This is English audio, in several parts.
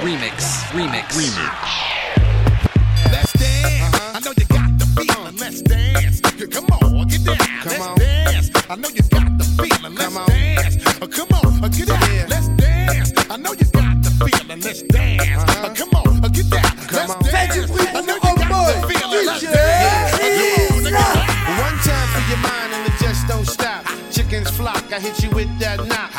Remix, remix, remix. Let's dance. I know you got the feeling. Let's dance. Come on, get down. Let's dance. I know you got the feeling. Let's dance. Uh, Come on, uh, get down. Let's dance. I know you got the feeling. Let's dance. Uh, Come on, uh, get down. Let's dance. I know you got the feeling. Let's dance. Uh, Come on, nigga. One time for your mind and it just don't stop. Chickens flock, I hit you with that knock.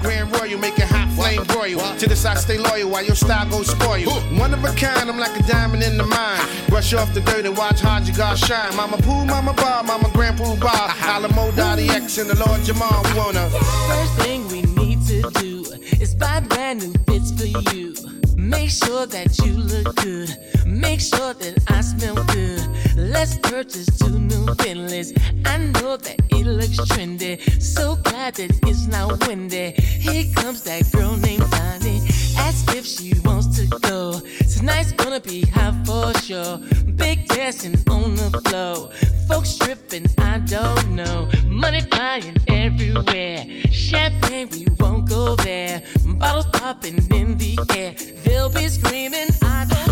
Grand royal, make hot flame broil. To this I stay loyal while your style goes spoil. One of a kind, I'm like a diamond in the mine. Brush off the dirt and watch you got shine. Mama Pooh, Mama Bob, Mama Grandpa Bob. Alamo Dottie X and the Lord Jamal. Wanna. First thing we need to do is buy brand new fits for you. Make sure that you look good. Make sure that I smell good. Let's purchase two new Bentleys. I know that it looks trendy. So glad that it's not windy. Here comes that girl named Bonnie. Ask if she wants to go. Tonight's gonna be hot for sure. Big dancing on the floor. Folks stripping, I don't know. Money flying everywhere. Champagne, we won't go there. Bottles popping in the air. They'll be screaming, I don't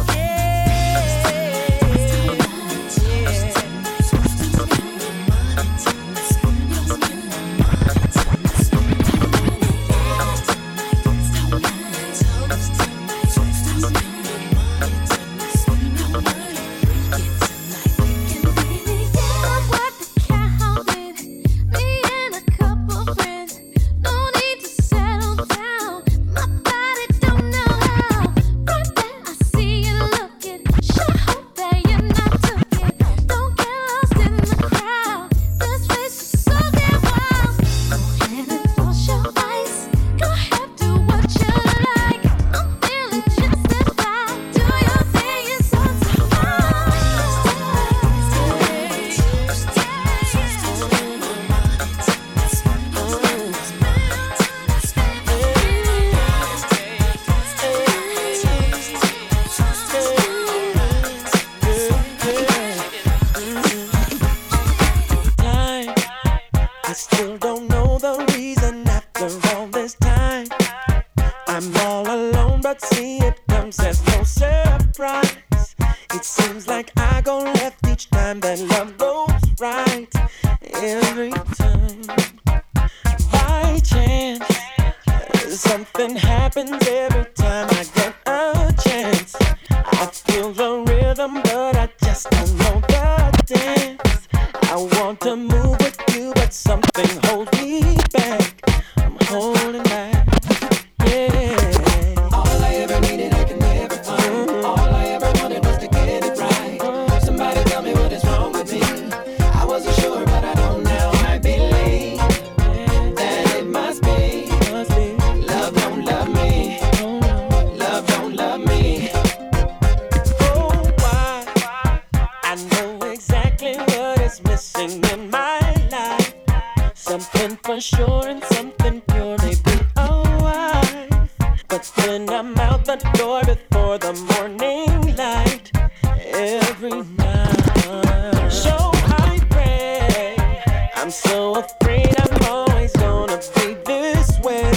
afraid I'm always gonna be this way.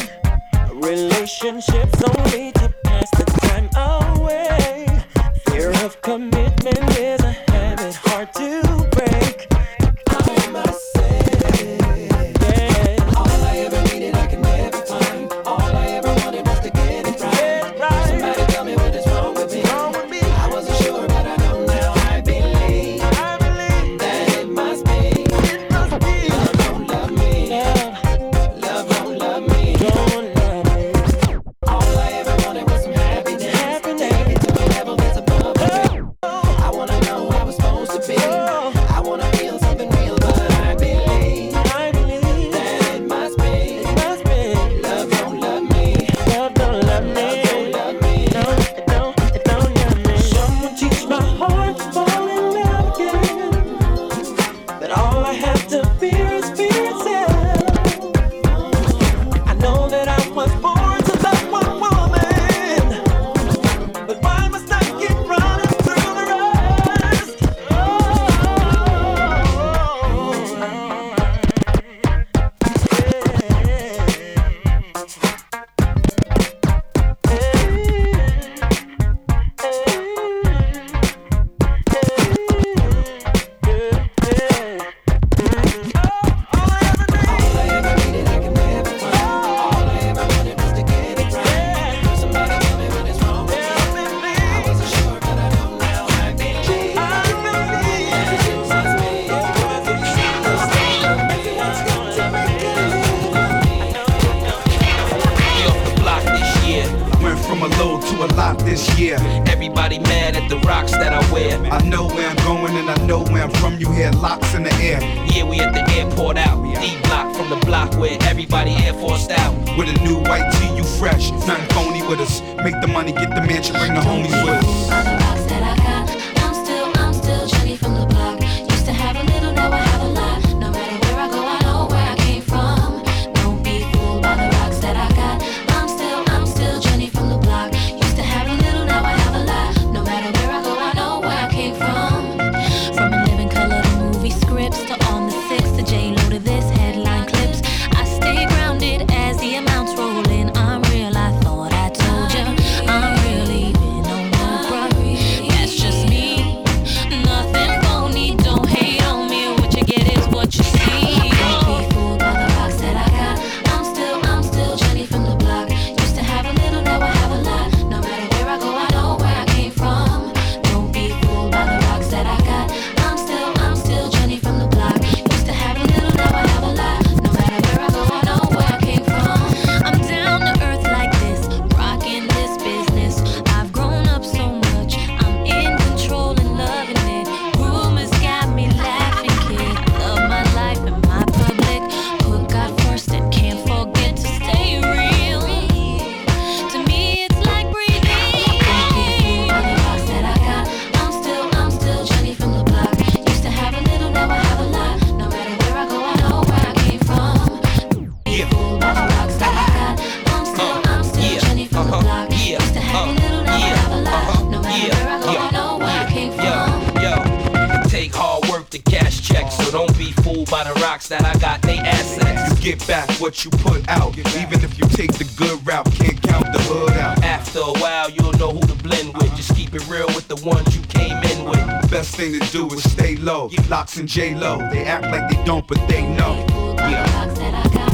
Relationships only to to a lot this year. Everybody mad at the rocks that I wear. I know where I'm going and I know where I'm from. You hear locks in the air. Yeah, we at the airport out. D block from the block where everybody Air Force out. With a new white tee, you fresh. Nothing phony with us. Make the money, get the mansion, bring the homies with us. All the rocks that I got, I'm still, I'm still Jenny from the block. by the rocks that I got, they assets. You get back what you put out, even if you take the good route, can't count the hood out. After a while, you'll know who to blend with. Uh-huh. Just keep it real with the ones you came in with. Best thing to do is stay low. LOX and J Lo, they act like they don't, but they know. Yeah.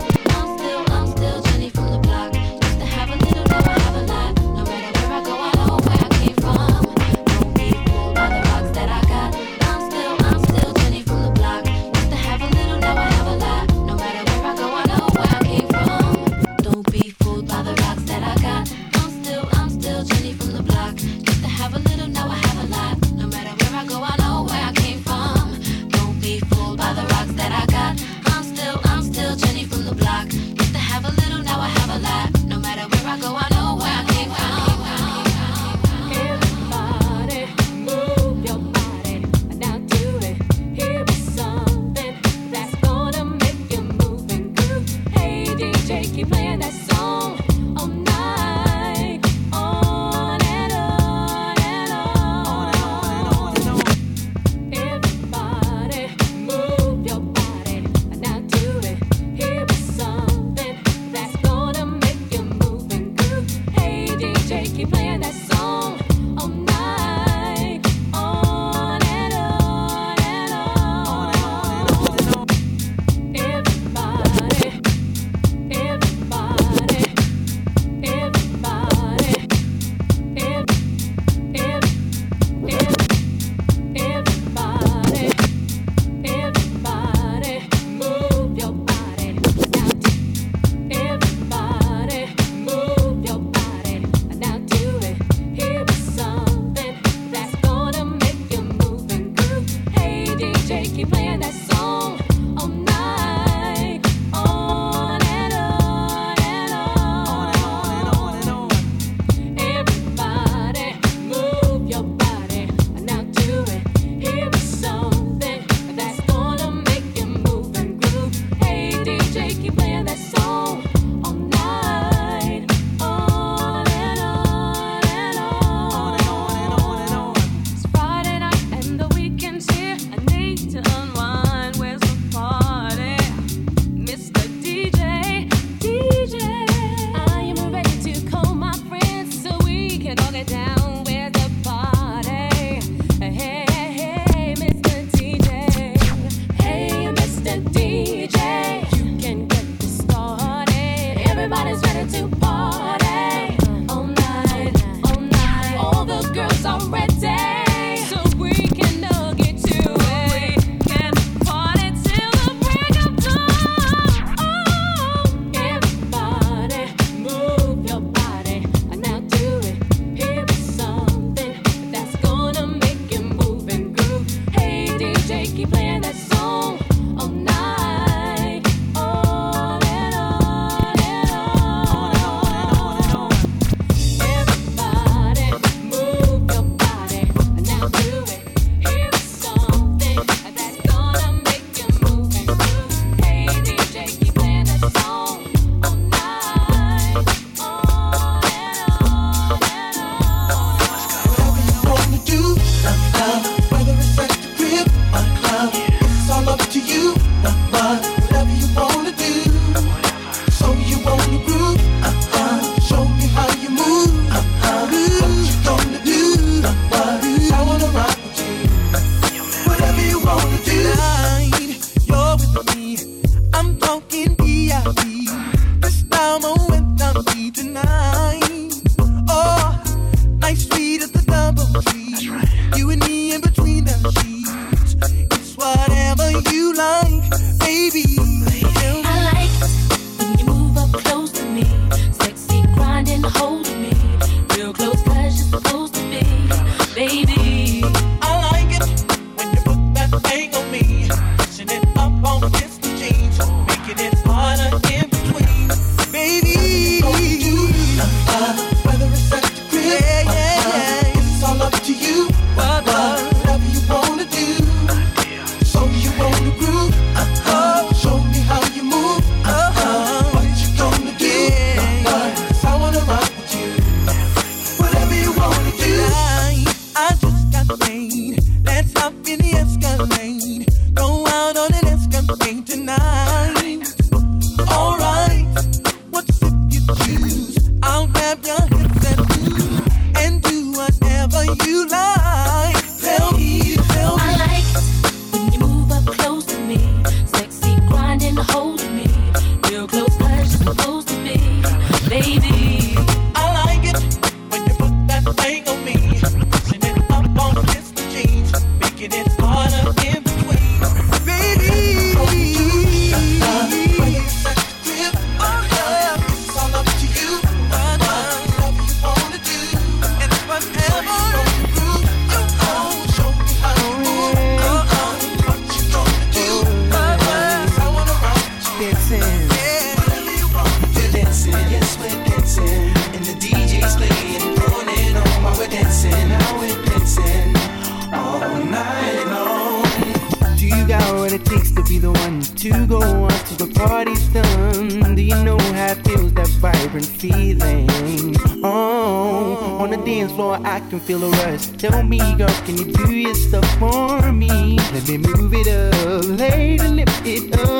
can feel the rush. Tell me, girl, can you do your stuff for me? Let me move it up, lady, lift it up.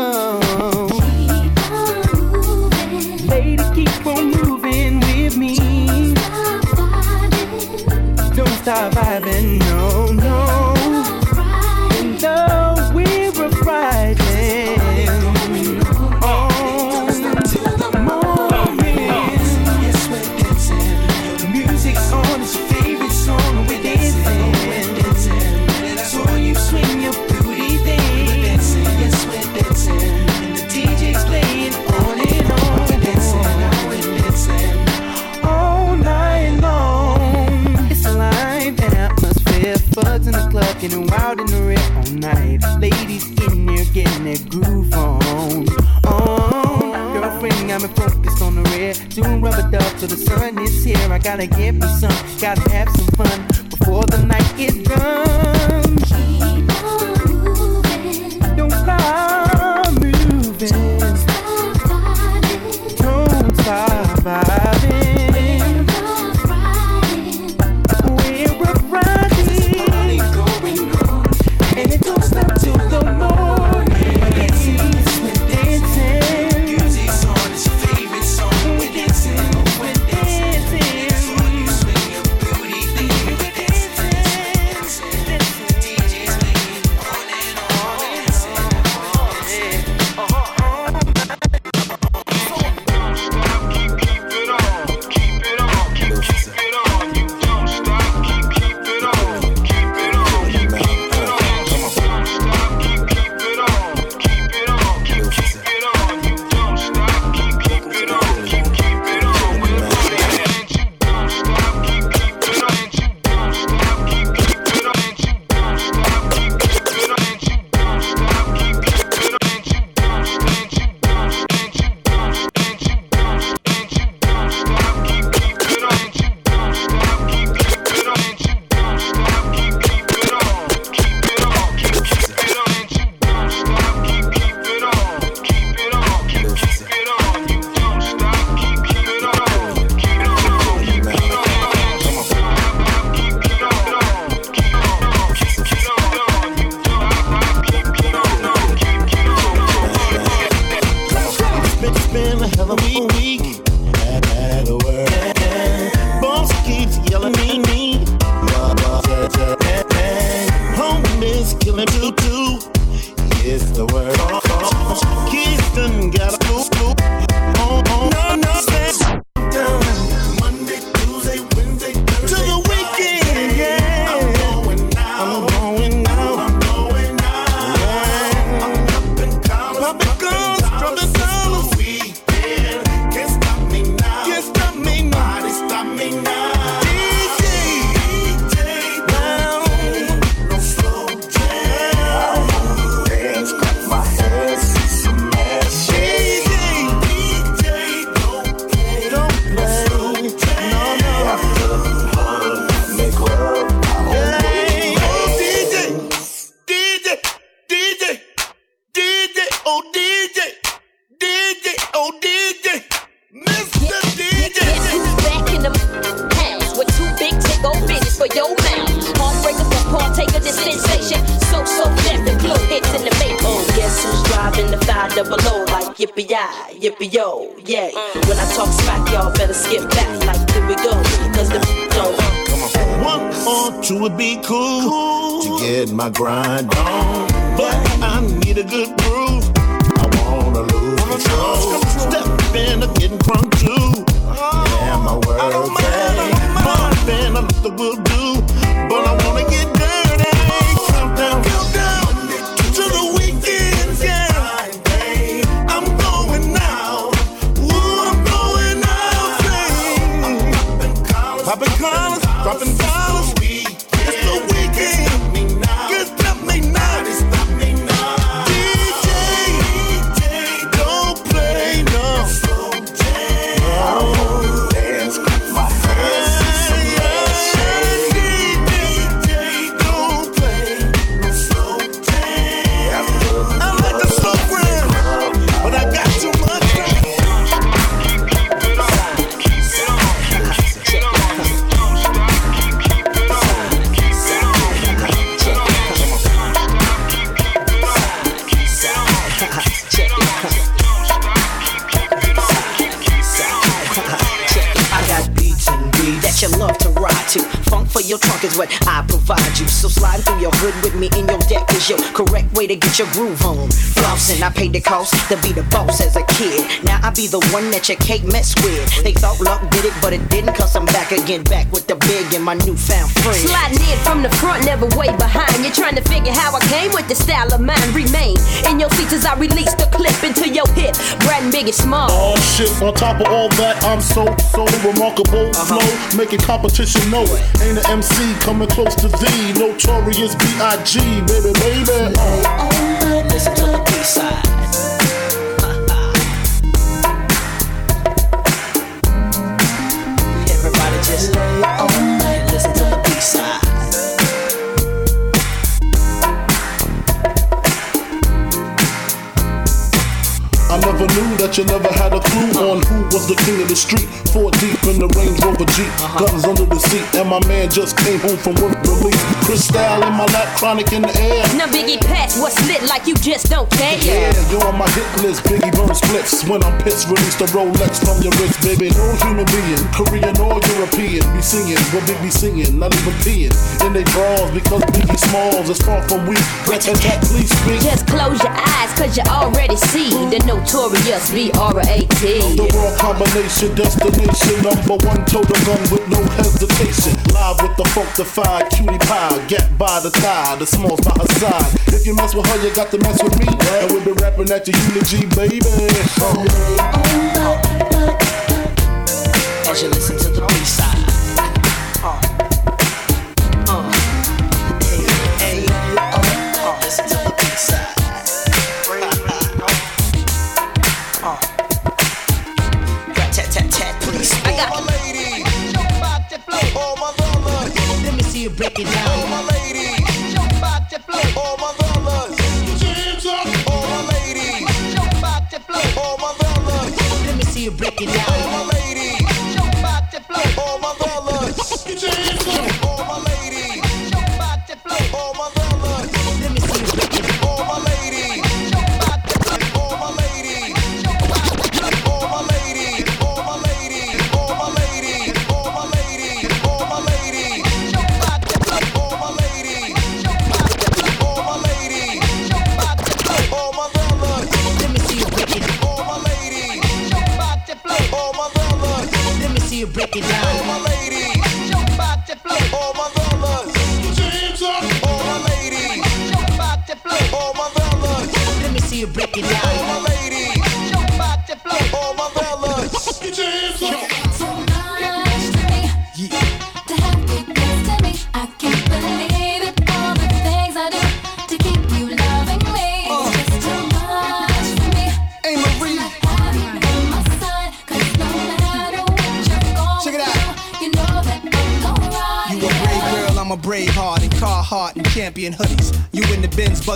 the sun is here. I gotta give you some, gotta have some. my girl. Is what I provide you. So slide through your hood with me in your deck is your correct way to get your groove on. Flossing, I paid the cost to be the boss as a kid. Now I be the one that your cake mess with. They thought luck did it, but it didn't, cause I'm back again, back with the big and my newfound friend. Sliding in from the front, never way behind. You're trying to figure how I came with the style of mine. Remain in your seats as I release the clip into your hip. Brad and Big and Small. Oh shit, on top of all that, I'm so, so remarkable. Uh-huh. Flow, making competition know it. Ain't an MC coming close to thee. Notorious B.I.G., baby, baby. Lay on the mistletoe side. That you never had a clue on who was the king of the street. Four deep in the Range Rover Jeep, uh-huh. guns under the seat, and my man just came home from work release. Crystal in my lap, chronic in the air. Now Biggie pass what's lit like you just don't care. Yeah, you're on my hit list, Biggie burn splits. When I'm pissed, release the Rolex from your wrist, baby. No human being, Korean or European, be singing what Big be singing, not even peeing in they drawers because Biggie Smalls is far from weak. Rat tat tat, please speak. Just close your eyes, cause you already see the notorious B-R-A-T. The world combination, destination, number one total gun with no hesitation. Live with the funkified cutie pie, get by the thigh, the smalls by her side. If you mess with her, you got to mess with me, and we'll be rapping at your eulogy, baby. As you listen to the B-side.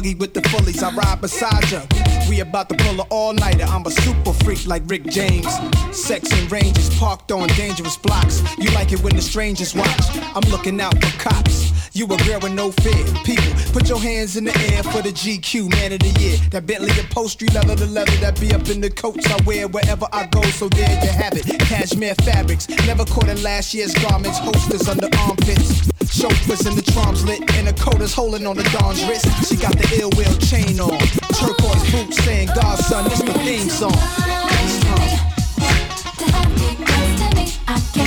Buggy with the fullies, I ride beside ya. We about to pull a all nighter. I'm a super freak like Rick James. Sex and ranges parked on dangerous blocks. You like it when the strangers watch. I'm looking out for cops. You a girl with no fear. People, put your hands in the air for the GQ man of the year. That Bentley upholstery leather to leather that be up in the coats I wear wherever I go. So there you have it. Cashmere fabrics, never caught in last year's garments. Holsters under armpits. Chauffeurs in the trams lit, and the coat is holding on the Dawn's wrist. She got the ill will chain on. Turquoise boots saying, Godson, this the theme song. Have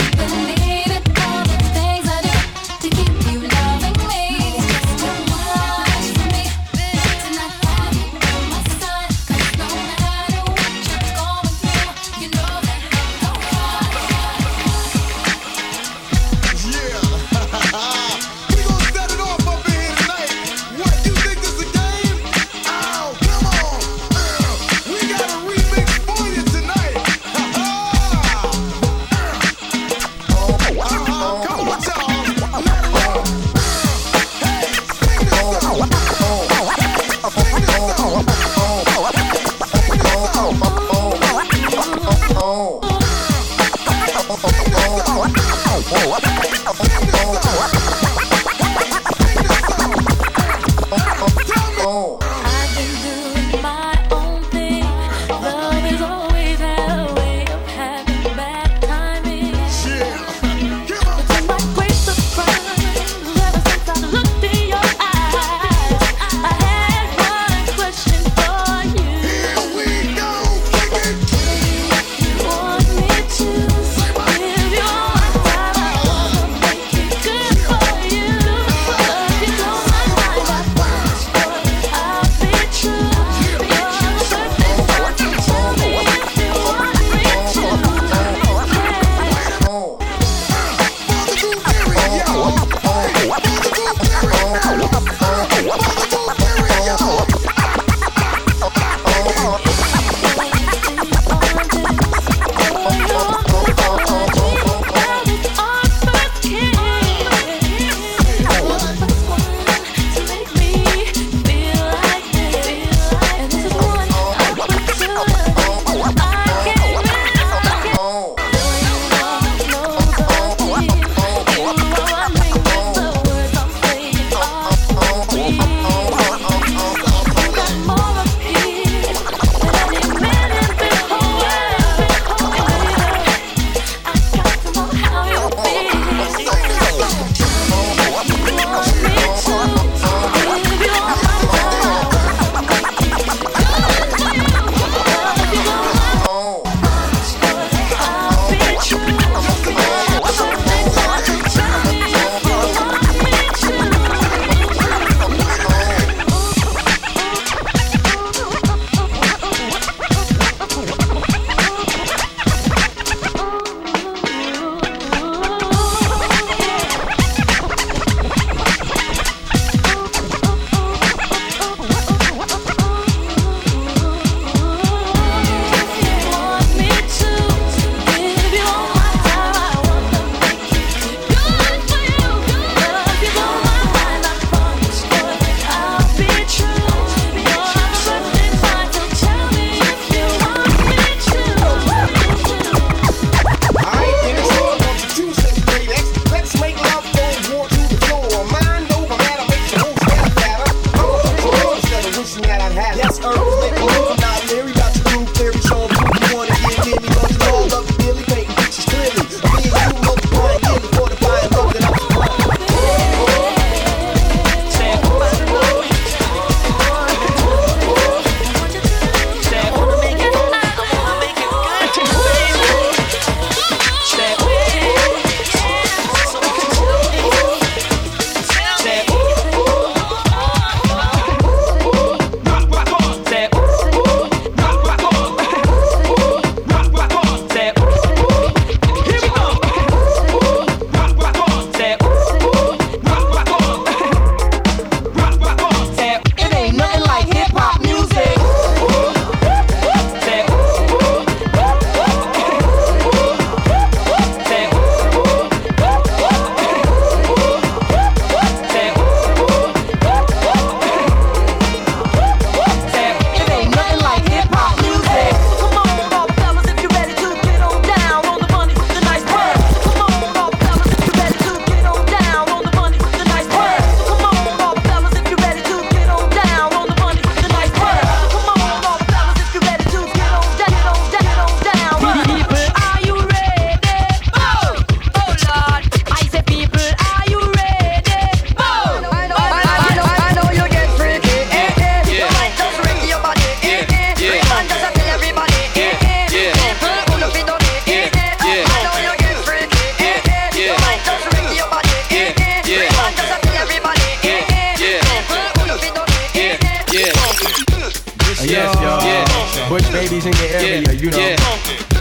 Bush Babees in the area, you know. Yeah.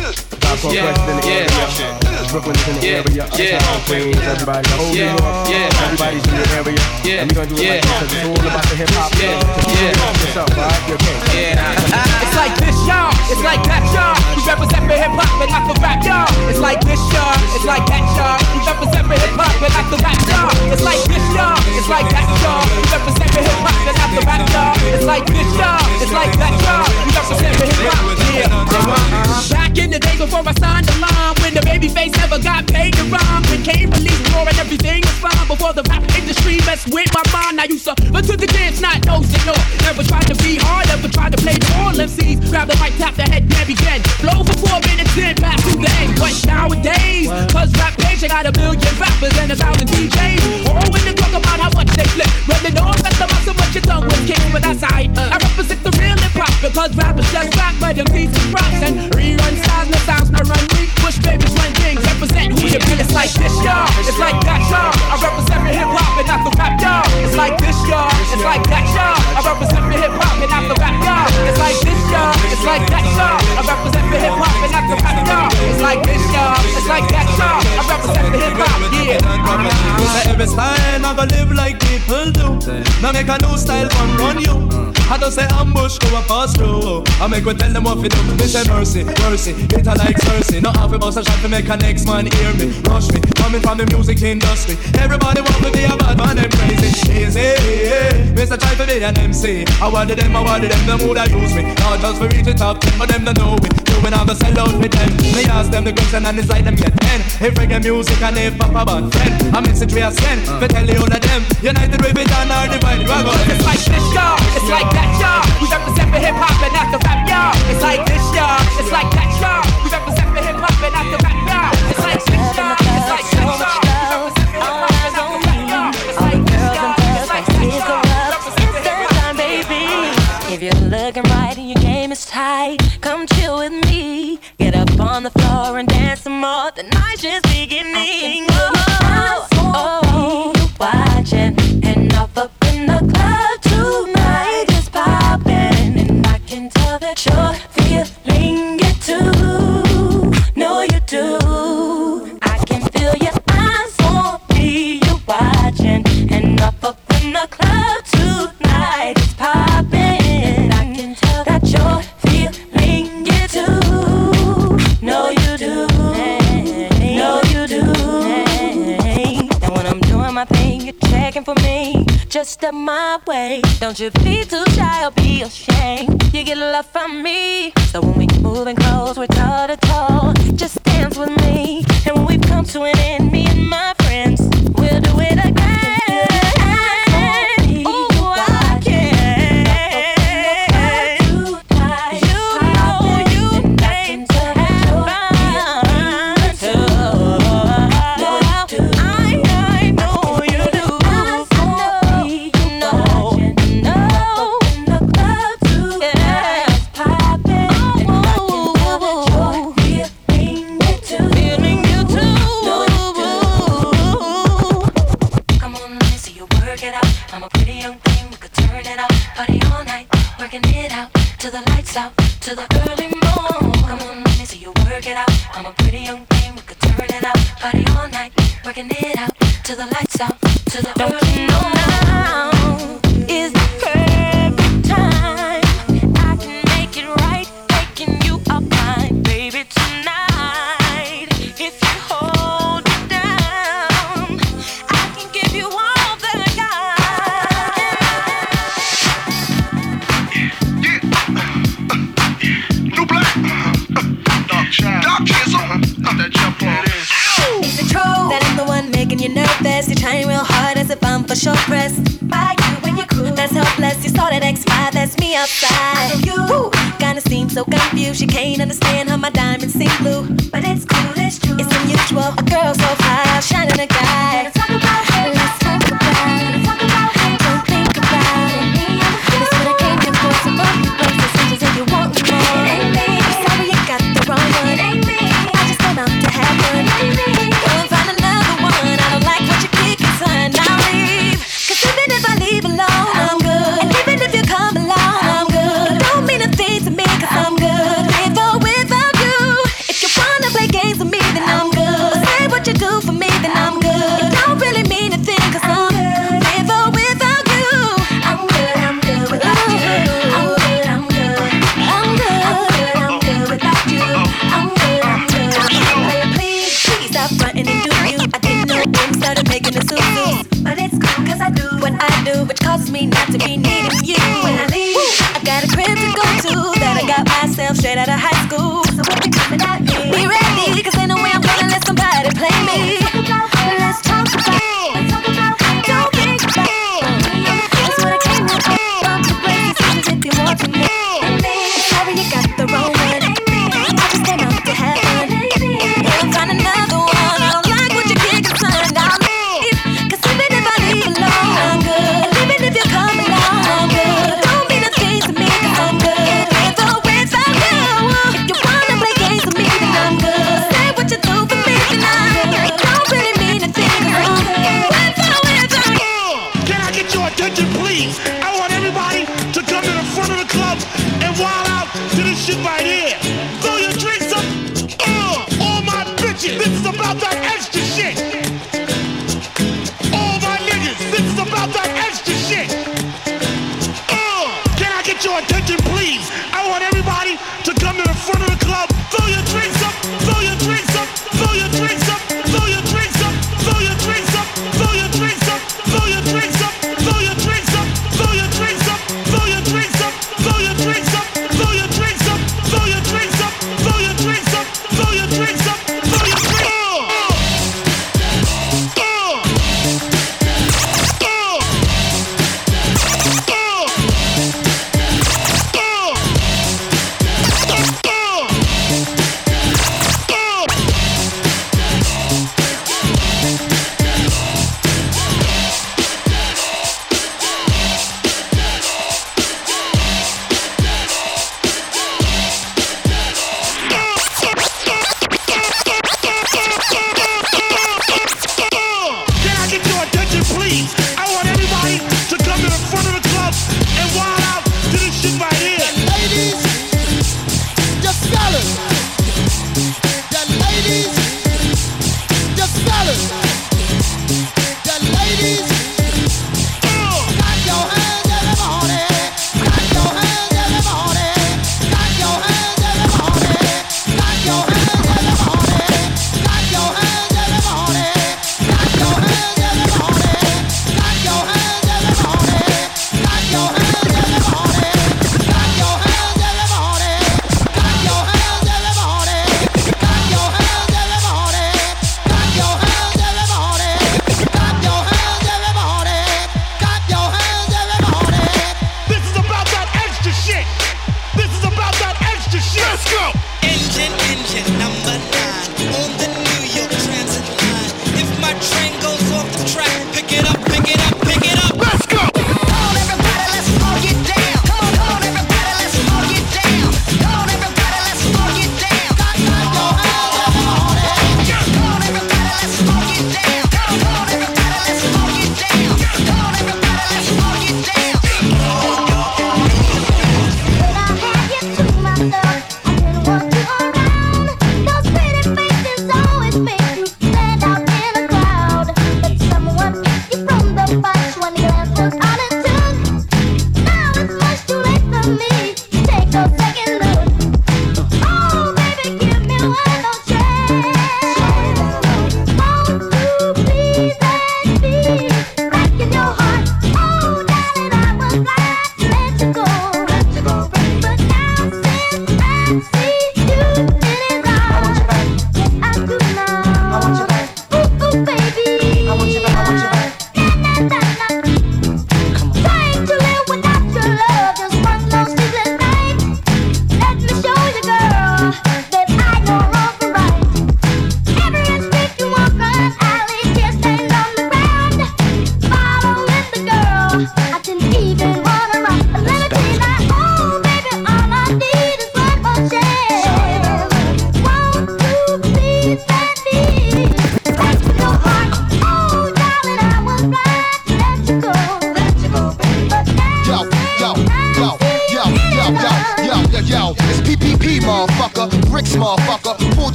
Coast Yeah. West in the Yeah. area. Brooklyn is in the Yeah. area. Yeah. Uptown Queens, everybody. Old Yeah. New York, Yeah. everybody's in the area. Yeah. And we gonna do it Yeah. like this 'cause it's all about the hip hop. Yeah. Yeah. Yeah. What's up, alright? You okay? It's like this, y'all. It's like that, y'all. We represent for hip hop and not for rap, y'all. It's like this, y'all. It's like that, y'all. We represent for hip hop and not for rap, y'all. It's like this, y'all. It's like that, y'all. We represent for hip hop and not for rap, y'all. It's like this, y'all. It's like that, y'all. We represent for hip hop. Yeah. Uh-huh. Back in the days before I signed the line, when the baby face never got paid to rhyme, when came release war and everything was fine before the rap industry messed with my mind. I used to but to the dance, not nose to know. Never tried to be hard, never tried to play all MCs. Grab the mic, tap the head, then begin. Blow for four minutes, then pass to the end. But nowadays, cause rap page, I got a million rappers and a thousand DJs. All when they talk about how much they flip. Running on at the mouth so much your tongue was kicked, but that's alright. I represent the real hip hop because rappers just rap, but beats and props and rerun styles, no sounds, run weak. Bush Babees, run things, represent who you be. It's like this, y'all. It's like that, y'all. I represent hip hop and not the rap, y'all. It's like this, y'all. It's like that, y'all. I represent hip hop and not the rap, y'all. It's like this, y'all. It's like that, y'all. I represent for hip hop and not the rap, y'all. It's like this, y'all. It's like that, y'all. I represent for hip hop, yeah. Say every style I go live like people do. Now make a new style come run you. I don't say ambush go a pass through. I make we tell them what to do. Me say mercy, mercy, bitter like Cersei. No half a bust a shot to make a next man hear me, rush me. Coming from the music industry, everybody want to be a bad man and crazy. Easy, Mr. Try to be an MC. I wanted them, I wanted them, them would I use me. Not just for reach the top, but them to know me. Doing all the sell out with them. Me ask them the question and inside them get ten. If reggae music and if pop a band friend, I message we a send. But uh. tell you all of them, united we be done or divided. we go. It's like this, y'all. It's like that, y'all. We represent for hip hop and not the rap, y'all. It's like this, y'all. It's like that, y'all. We represent for hip hop and not the rap, y'all. It's like this, y'all. The night's just beginning. Oh, oh, oh, watching. And off up in the club tonight is popping, and I can tell that you're Just step my way. Don't you be too shy or be ashamed. You get love from me. So when we move and close, we're toe to toe. Just dance with me. And when we've come to an end, me and my friends, we'll do it again. To the lights out, to the early morn. Come on, let me see you work it out. I'm a pretty young thing, we could turn it out. Party all night, working it out. To the lights out, to the early morn. Now is the you? You're trying real hard as if I'm for sure pressed by you and your crew. That's helpless. You saw that X5, that's me outside. you Woo. kinda seem so confused. You can't understand how my diamonds seem blue, but it's cool, it's true. It's unusual. A girl so fly, shining a guy.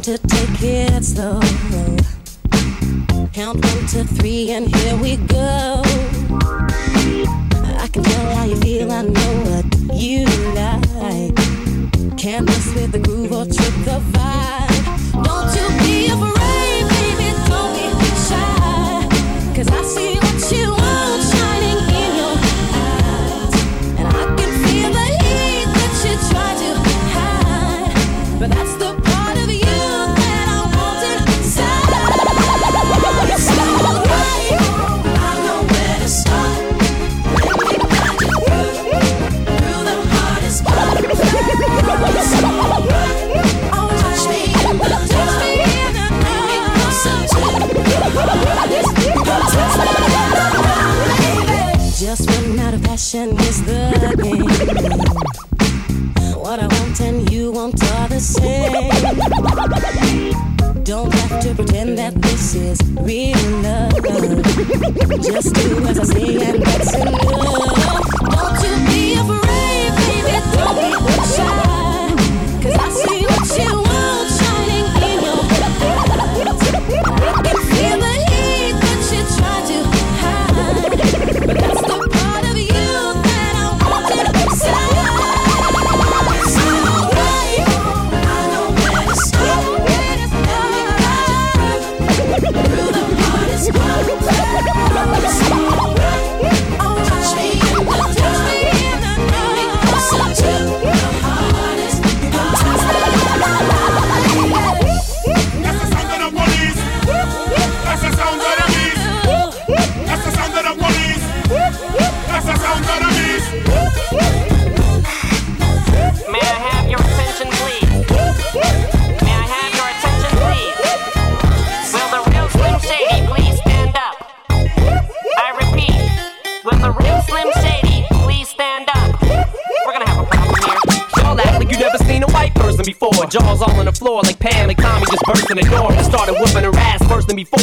Time to take it slow. Count one to three, and here we go. I can tell how you feel, I know what you like. Can't mess with the groove or trip the vibe. Don't you be afraid, baby, don't be shy. Cause I see Don't have to pretend that this is real love. Just do as I say and that's enough.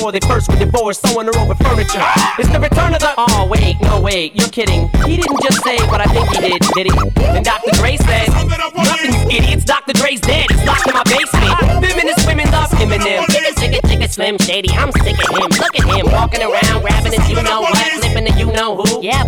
Before. They first were divorced, sewing her over furniture. It's the return of the. Oh wait, no wait, you're kidding. He didn't just say what I think he did, did he? And Dr. Dre said, nothing, you idiots. Dr. Dre's dead. It's locked in my basement. Feminist women love Eminem. Chicka, chicka, chicka, Slim Shady. I'm sick of him. Look at him walking around grabbing his you know what,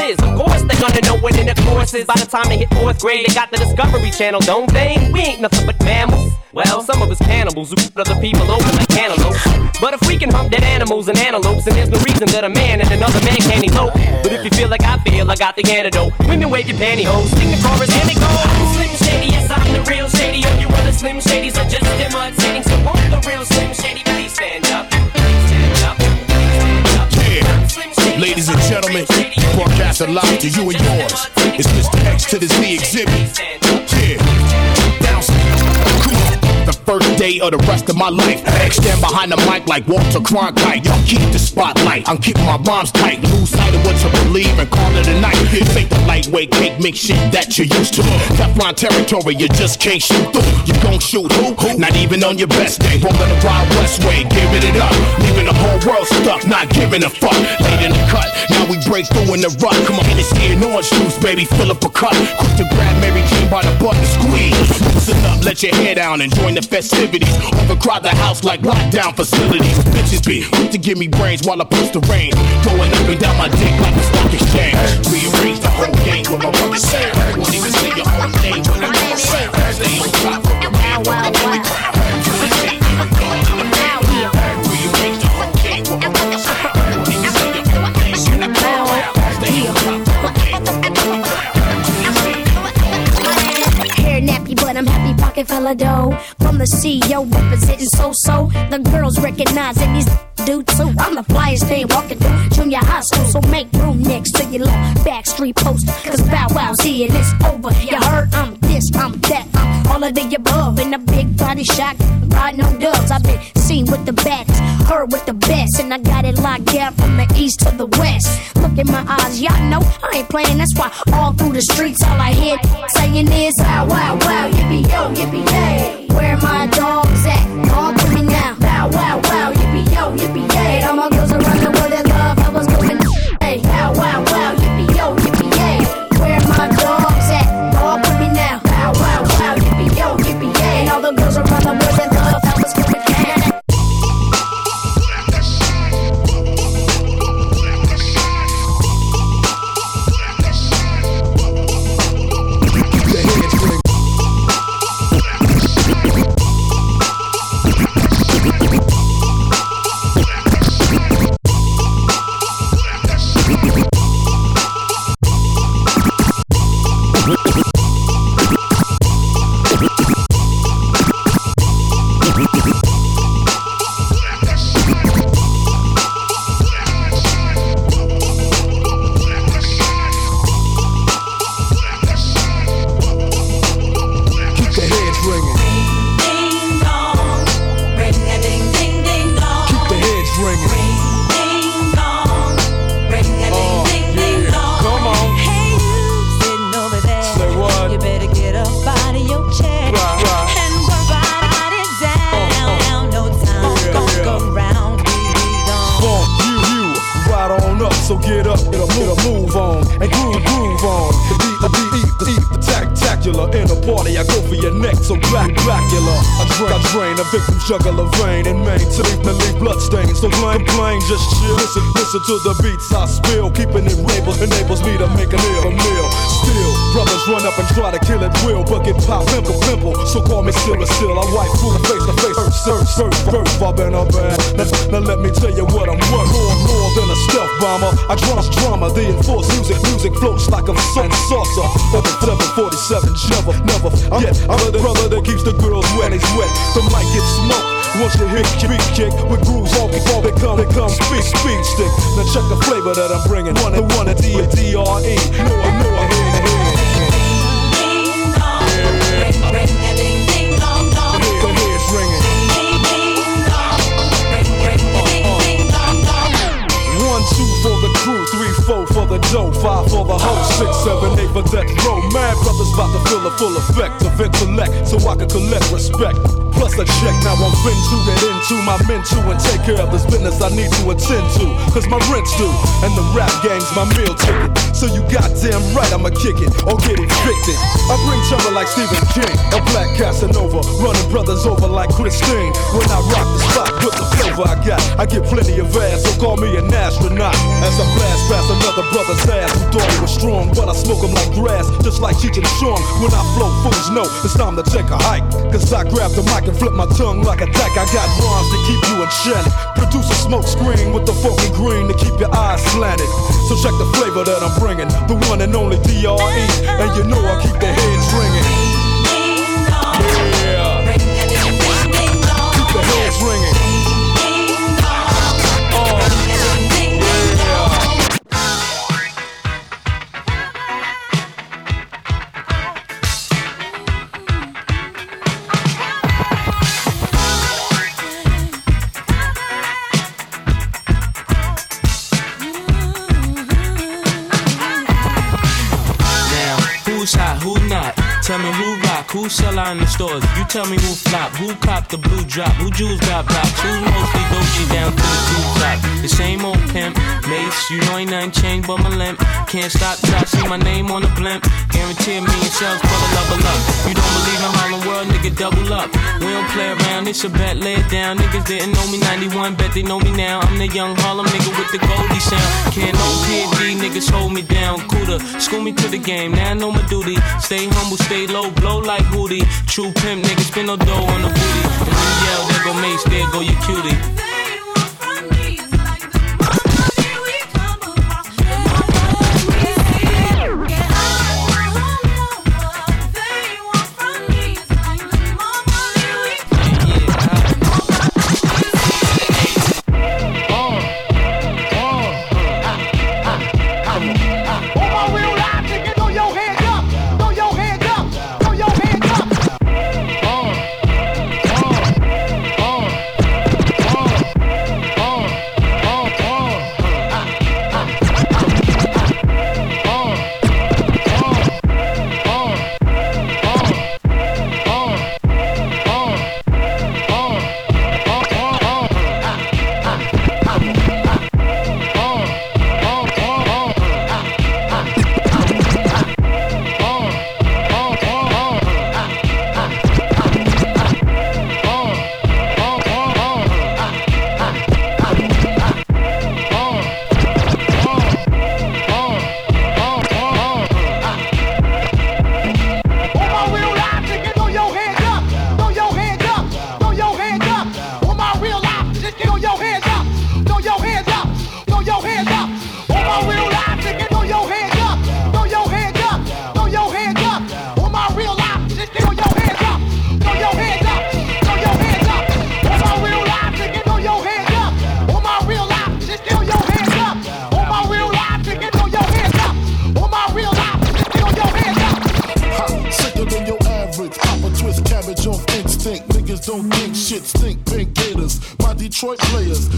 is. Of course, they're gonna know what in the course is. By the time they hit fourth grade, they got the Discovery Channel, don't they? We ain't nothing but mammals. Well, some of us cannibals who put other people over like cantaloupes. But if we can hump dead animals and antelopes, then there's no reason that a man and another man can't elope. But if you feel like I feel, I got the antidote. Women wave your pantyhose, sing the chorus and it goes. I'm Slim Shady, yes I'm the real Shady. All you other Slim Shadys are just imitating. So won't the real Slim Shady please stand up? Ladies and gentlemen, broadcast a live to you and yours. It's Mr. X to the Z exhibit. Yeah. The first day of the rest of my life. Stand behind the mic like Walter Cronkite. Y'all keep the spotlight. I'm keeping my bombs tight. Lose sight of what you believe and call it a night. Lightweight cake mix shit that you're used to. Teflon territory, you just can't shoot through. You gon' shoot who? who? Not even on your best day. Rolling the Wild West way, giving it up. Leaving the whole world stuck, not giving a fuck. Late in the cut, now we break through in the rut. Come on, Hennessy and orange juice, baby, fill up a cup. Quick to grab Mary Jane by the butt and squeeze. Loosen up, let your hair down and join the festivities. Overcrowd the house like lockdown facilities. Bitches be quick to give me brains while I push the reins. Going up and down my dick like a stock exchange. Rearrange the whole game mother sound. Won't even say your name when on sound. Stay on top of the man, when I'm on the ground. Rearrange the whole game with my mother sound. Won't even say your name when on the ground. Stay on top of the game when I'm on the ground. Hair nappy, but I'm happy pocket full of dough. From the CEO representing so so. The girls recognizing these do too. I'm the flyest thing walking through junior high school, so make room next to your little backstreet post. Cause Bow Wow's here and it's over. You heard I'm this, I'm that, I'm all of the above. In a big body shot, riding on dubs. I've been seen with the baddest, heard with the best, and I got it locked down from the east to the west. Look in my eyes, y'all know I ain't playing. That's why all through the streets, all I hear saying is wow, wow, wow, yippee yo, yippee yay. Where my dogs at? Talk to me now. Wow, wow, wow, yo, yippee yay. All my girls around the to the flavor that I'm bringing. One and one at D A D R E. Know I know I hear it, hear it. The head's ringing. One, two for the crew, three, four for the dough, five for the hoe, six, seven, eight for death row. Mad brothers about to feel the full effect of intellect, so I can collect respect. Plus a check, now I'm fin to get into my men and take care of this business I need to attend to. Cause my rent's due, and the rap game's my meal ticket. So you goddamn right I'ma kick it or get evicted. I bring trouble like Stephen King, a black Casanova, running brothers over like Christine. When I rock the spot with the flavor I got, I get plenty of ass, so call me an astronaut. As I blast past another brother's ass who thought he was strong, but I smoke him like grass, just like Cheech and Chong. When I flow, fools know it's time to take a hike. Cause I grab the mic and flip my tongue like a dyke. I got rhymes to keep you enchanted. Produce a smoke screen with the funky green to keep your eyes slanted. So check the flavor that I'm bringing, the one and only DRE, and you know I keep the heads ringing. Yeah. Who sell out in the stores. You tell me who flop, who cop the blue drop, who jewels got blocks, who mostly Dolce down to the two top. The same old pimp, mace, you know ain't nothing changed but my limp. Can't stop till see my name on the blimp. Guarantee a million sales for the level up. You don't believe in Harlem World, nigga, double up. We don't play around, it's a bet, lay it down. Niggas didn't know me 91, bet they know me now. I'm the young Harlem nigga with the Goldie sound. Can't no PD, niggas hold me down. Cooler, school me to the game, now I know my duty. Stay humble, stay low, blow like Hootie. True pimp, niggas spin no dough on the booty. And you yell, there go Mace, there go your cutie.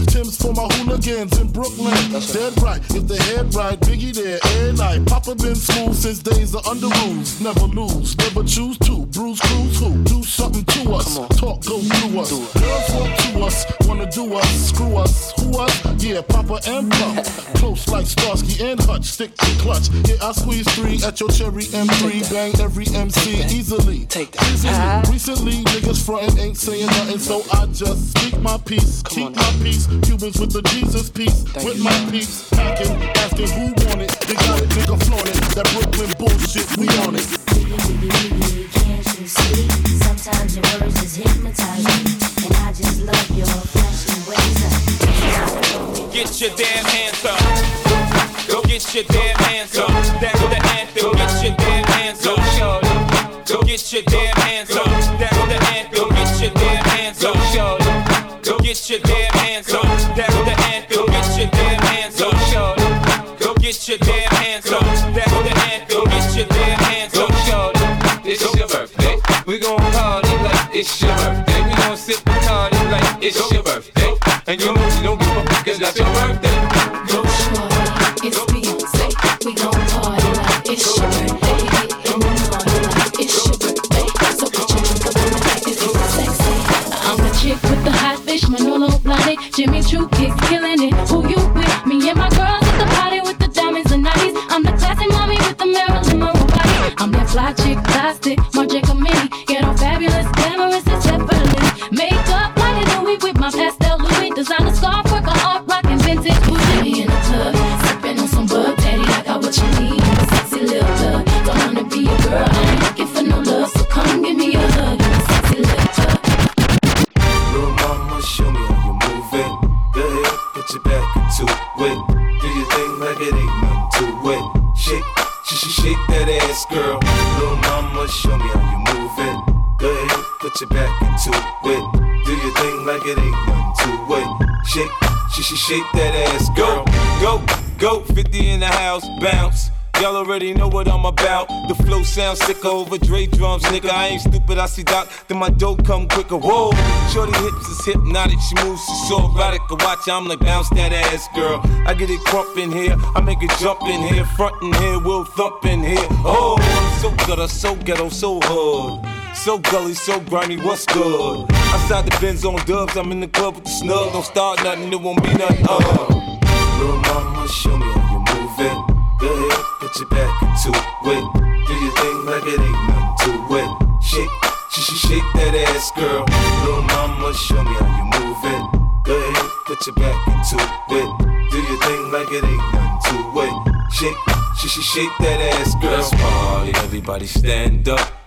Tim's for my hooligans in Brooklyn. Dead right. If the head right, Biggie there every night. Papa been smooth since days of Underoos. Never lose. Never choose to. Bruise, cruise who? Do something to us. Talk go through us. Girls want to us, wanna do us, screw us, who us? Yeah, Papa and Puff. Close like Starsky and Hutch, stick to clutch. Yeah, I squeeze three at your cherry M3, bang every MC easily. Take that. Easily. Recently, niggas frontin' ain't saying nothing, so I just speak my peace, keep my peace. Cubans with the Jesus piece, with my peace, packing, asking who want it. They got it, nigga flaunt it. That Brooklyn bullshit, we on it. Can't you see? Sometimes your words just hypnotize me, and I just love your flashy ways. Get your damn hands up. Go get your damn hands up. That's the anthem. Get your damn hands up. Go get your damn hands up. That's the anthem. Get your damn hands up. Go get your damn hands up. That's the anthem. Get your damn hands up. Go get your damn hands up. That's the anthem. Get your damn hands up. It's your birthday. We gon' party like it's your birthday. We gon' sip and party like it's your birthday. And you know don't Jimmy killing it. Who you with? Me and my girls at the party with the diamonds and nighties. I'm the classy mommy with the Marilyn Monroe body. I'm that fly chick, plastic, Marc Mini. Shake that ass, girl. Go, go, 50 in the house, bounce. Y'all already know what I'm about. The flow sounds sicker over Dre drums, nigga. I ain't stupid, I see Doc, then my dough come quicker. Whoa, shorty hips is hypnotic, she moves, she's so erotic. I watch, I'm like bounce that ass, girl. I get it crump in here, I make it jump in here, front in here, we'll thump in here. Oh, I'm so gutter, so ghetto, so hood. So gully, so grimy, what's good? Outside the Benz on dubs, I'm in the club with the snug. Don't start nothing, it won't be nothing. Uh. Little mama, show me how you move it. Go ahead, put your back into it. Do your thing like it ain't nothing to it. Shake, sh sh shake that ass, girl. Little mama, show me how you move it. Go ahead, put your back into it. Do your thing like it ain't nothing to it. Shake, sh sh shake that ass, girl. Let's party, everybody stand up.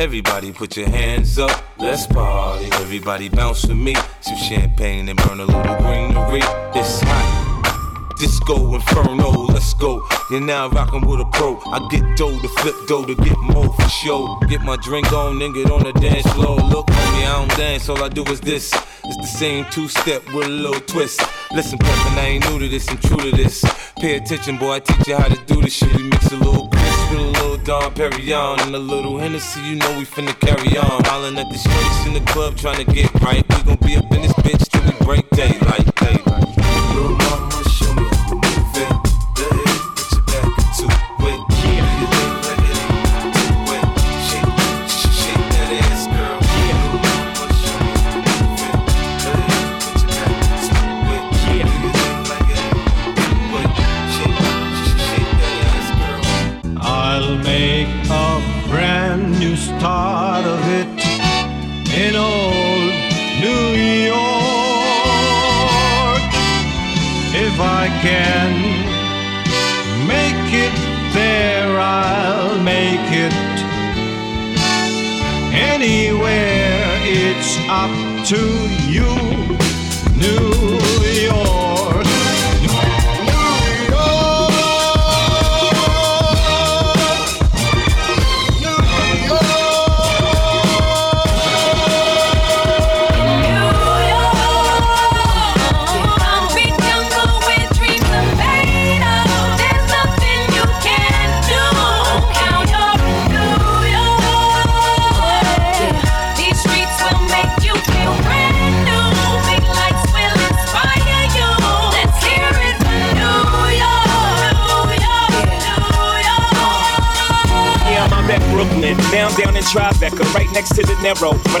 Everybody put your hands up, let's party. Everybody bounce with me. Some champagne and burn a little greenery. It's hot. Disco Inferno, let's go. You're now rocking with a pro. I get dough to flip dough to get more for show. Get my drink on and get on the dance floor. Look, homie, I don't dance, all I do is this. It's the same two step with a little twist. Listen, Peppin, I ain't new to this, I'm true to this. Pay attention, boy, I teach you how to do this shit. We mix a little Chris with a little Dom Perignon and a little Hennessy, you know we finna carry on. Hollin' at the streets in the club trying to get right. We gon' be up in this bitch till we break daylight, daylight.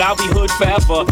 But I'll be hood forever.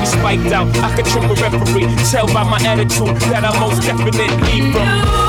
be spiked out, I could trip a referee. Tell by my attitude that I most definitely from.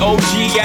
OG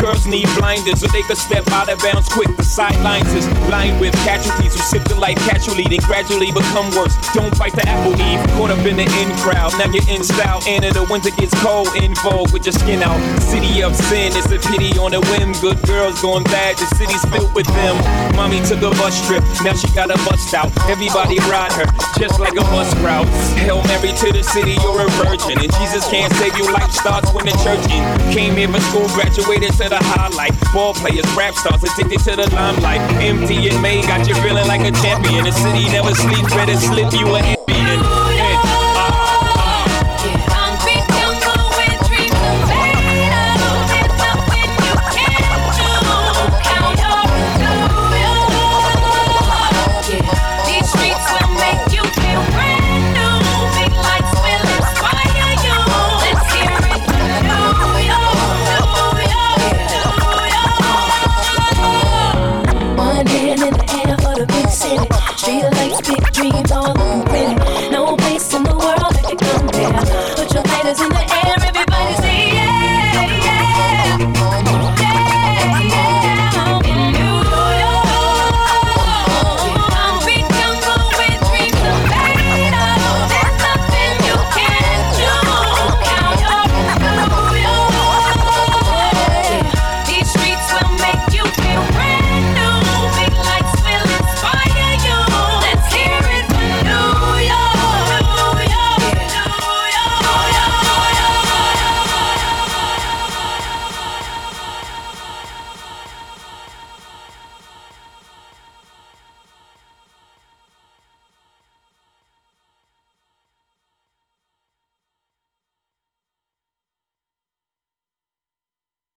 girls need blinders so they can step out of bounds quick. The sidelines is lined with casualties who sip the life casually, then gradually become worse. Don't fight the apple eve, caught up in the in crowd. Now you're in style, and in the winter gets cold, in vogue with your skin out. City of sin, it's a pity on a whim. Good girls going bad, the city's filled with them. Mommy took a bus trip, now she got a bust out. Everybody ride her, just like a bus route. Hail Mary to the city, you're a virgin, and Jesus can't save you. Life starts when the church in. Came here for school, graduated to the highlight. Ball players, rap stars, addicted to the limelight. MDMA got you feeling like a champion. The city never sleeps, better slip you an Ambien.